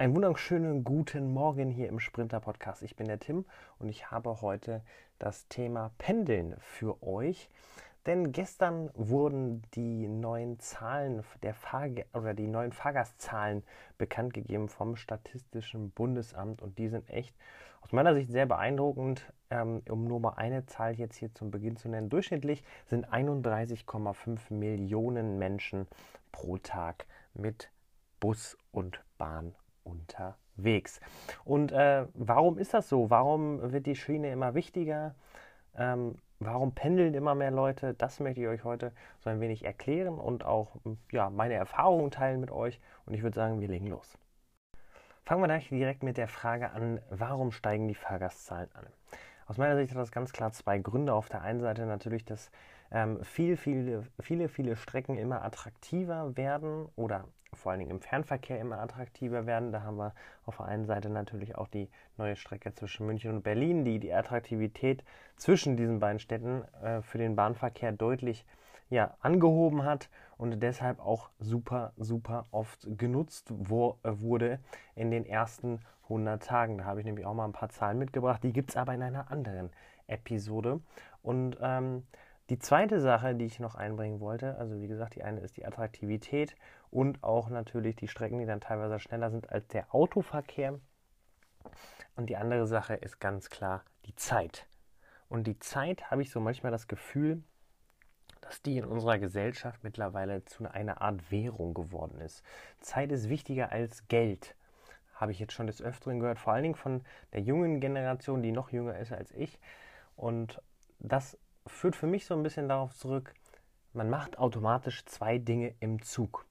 Einen wunderschönen guten Morgen hier im Sprinter Podcast. Ich bin der Tim und ich habe heute das Thema Pendeln für euch. Denn gestern wurden die neuen Zahlen der Fahrge oder die neuen Fahrgastzahlen bekannt gegeben vom Statistischen Bundesamt und die sind echt aus meiner Sicht sehr beeindruckend. Ähm, um nur mal eine Zahl jetzt hier zum Beginn zu nennen. Durchschnittlich sind 31,5 Millionen Menschen pro Tag mit Bus und Bahn unterwegs. Und äh, warum ist das so? Warum wird die Schiene immer wichtiger? Ähm, warum pendeln immer mehr Leute? Das möchte ich euch heute so ein wenig erklären und auch ja, meine Erfahrungen teilen mit euch. Und ich würde sagen, wir legen los. Fangen wir gleich direkt mit der Frage an, warum steigen die Fahrgastzahlen an? Aus meiner Sicht hat das ganz klar zwei Gründe. Auf der einen Seite natürlich, dass ähm, viel, viele, viele, viele Strecken immer attraktiver werden oder vor allen Dingen im Fernverkehr immer attraktiver werden. Da haben wir auf der einen Seite natürlich auch die neue Strecke zwischen München und Berlin, die die Attraktivität zwischen diesen beiden Städten äh, für den Bahnverkehr deutlich ja, angehoben hat und deshalb auch super, super oft genutzt wo, äh, wurde in den ersten 100 Tagen. Da habe ich nämlich auch mal ein paar Zahlen mitgebracht. Die gibt es aber in einer anderen Episode. Und ähm, die zweite Sache, die ich noch einbringen wollte, also wie gesagt, die eine ist die Attraktivität und auch natürlich die Strecken, die dann teilweise schneller sind als der Autoverkehr. Und die andere Sache ist ganz klar die Zeit. Und die Zeit habe ich so manchmal das Gefühl, dass die in unserer Gesellschaft mittlerweile zu einer Art Währung geworden ist. Zeit ist wichtiger als Geld, habe ich jetzt schon des Öfteren gehört, vor allen Dingen von der jungen Generation, die noch jünger ist als ich. Und das führt für mich so ein bisschen darauf zurück, man macht automatisch zwei Dinge im Zug.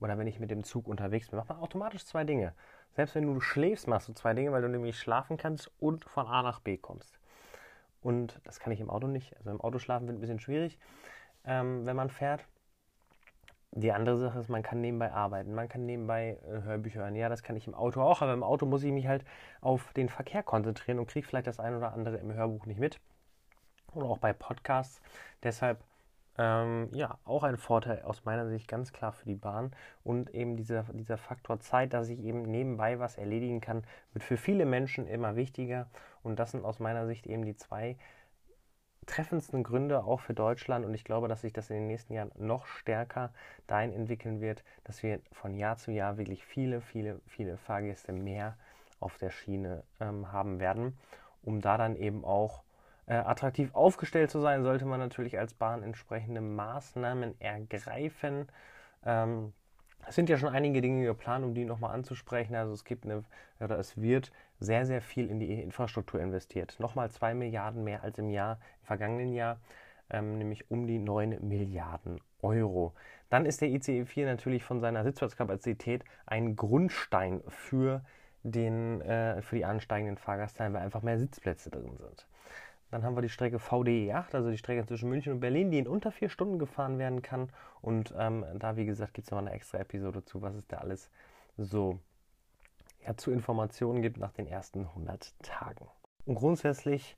Oder wenn ich mit dem Zug unterwegs bin, macht man automatisch zwei Dinge. Selbst wenn du schläfst, machst du zwei Dinge, weil du nämlich schlafen kannst und von A nach B kommst. Und das kann ich im Auto nicht. Also im Auto schlafen wird ein bisschen schwierig, ähm, wenn man fährt. Die andere Sache ist, man kann nebenbei arbeiten, man kann nebenbei äh, Hörbücher hören. Ja, das kann ich im Auto auch, aber im Auto muss ich mich halt auf den Verkehr konzentrieren und kriege vielleicht das ein oder andere im Hörbuch nicht mit oder auch bei Podcasts. Deshalb ähm, ja auch ein Vorteil aus meiner Sicht ganz klar für die Bahn und eben dieser, dieser Faktor Zeit, dass ich eben nebenbei was erledigen kann, wird für viele Menschen immer wichtiger und das sind aus meiner Sicht eben die zwei treffendsten Gründe auch für Deutschland und ich glaube, dass sich das in den nächsten Jahren noch stärker dahin entwickeln wird, dass wir von Jahr zu Jahr wirklich viele, viele, viele Fahrgäste mehr auf der Schiene ähm, haben werden, um da dann eben auch attraktiv aufgestellt zu sein, sollte man natürlich als Bahn entsprechende Maßnahmen ergreifen. Ähm, es sind ja schon einige Dinge geplant, um die nochmal anzusprechen. Also es gibt eine, oder es wird sehr, sehr viel in die Infrastruktur investiert. Nochmal zwei Milliarden mehr als im Jahr, im vergangenen Jahr, ähm, nämlich um die 9 Milliarden Euro. Dann ist der ICE 4 natürlich von seiner Sitzplatzkapazität ein Grundstein für, den, äh, für die ansteigenden Fahrgastzahlen, weil einfach mehr Sitzplätze drin sind. Dann haben wir die Strecke VDE 8, also die Strecke zwischen München und Berlin, die in unter vier Stunden gefahren werden kann. Und ähm, da, wie gesagt, gibt es noch eine extra Episode zu, was es da alles so ja, zu Informationen gibt nach den ersten 100 Tagen. Und grundsätzlich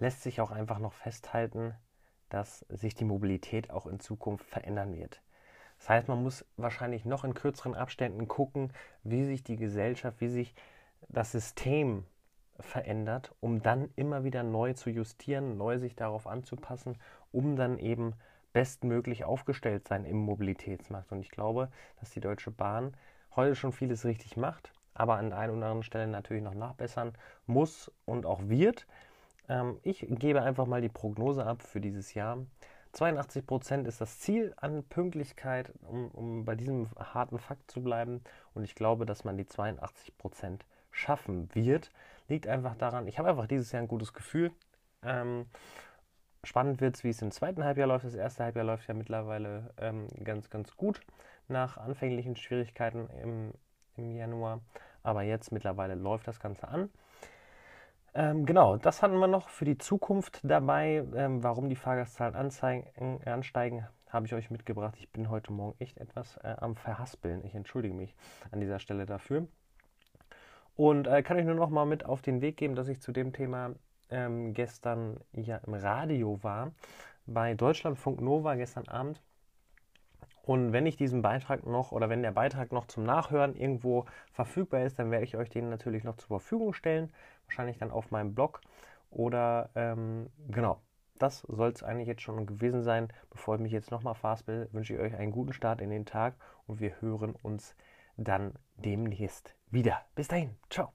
lässt sich auch einfach noch festhalten, dass sich die Mobilität auch in Zukunft verändern wird. Das heißt, man muss wahrscheinlich noch in kürzeren Abständen gucken, wie sich die Gesellschaft, wie sich das System verändert, um dann immer wieder neu zu justieren, neu sich darauf anzupassen, um dann eben bestmöglich aufgestellt sein im Mobilitätsmarkt. Und ich glaube, dass die Deutsche Bahn heute schon vieles richtig macht, aber an der einen oder anderen Stelle natürlich noch nachbessern muss und auch wird. Ähm, ich gebe einfach mal die Prognose ab für dieses Jahr. 82 Prozent ist das Ziel an Pünktlichkeit, um, um, bei diesem harten Fakt zu bleiben. Und ich glaube, dass man die 82 Prozent schaffen wird. Liegt einfach daran, ich habe einfach dieses Jahr ein gutes Gefühl. Ähm, spannend wird es, wie es im zweiten Halbjahr läuft. Das erste Halbjahr läuft ja mittlerweile ähm, ganz, ganz gut nach anfänglichen Schwierigkeiten im, im Januar. Aber jetzt mittlerweile läuft das Ganze an. Ähm, genau, das hatten wir noch für die Zukunft dabei. Ähm, warum die Fahrgastzahlen anzeigen, ansteigen, habe ich euch mitgebracht. Ich bin heute Morgen echt etwas äh, am Verhaspeln. Ich entschuldige mich an dieser Stelle dafür. Und äh, kann ich nur noch mal mit auf den Weg geben, dass ich zu dem Thema ähm, gestern ja im Radio war, bei Deutschlandfunk Nova gestern Abend. Und wenn ich diesen Beitrag noch oder wenn der Beitrag noch zum Nachhören irgendwo verfügbar ist, dann werde ich euch den natürlich noch zur Verfügung stellen. Wahrscheinlich dann auf meinem Blog. Oder ähm, genau, das soll es eigentlich jetzt schon gewesen sein. Bevor ich mich jetzt nochmal fastbill, wünsche ich euch einen guten Start in den Tag und wir hören uns dann demnächst wieder. Bis dahin, ciao.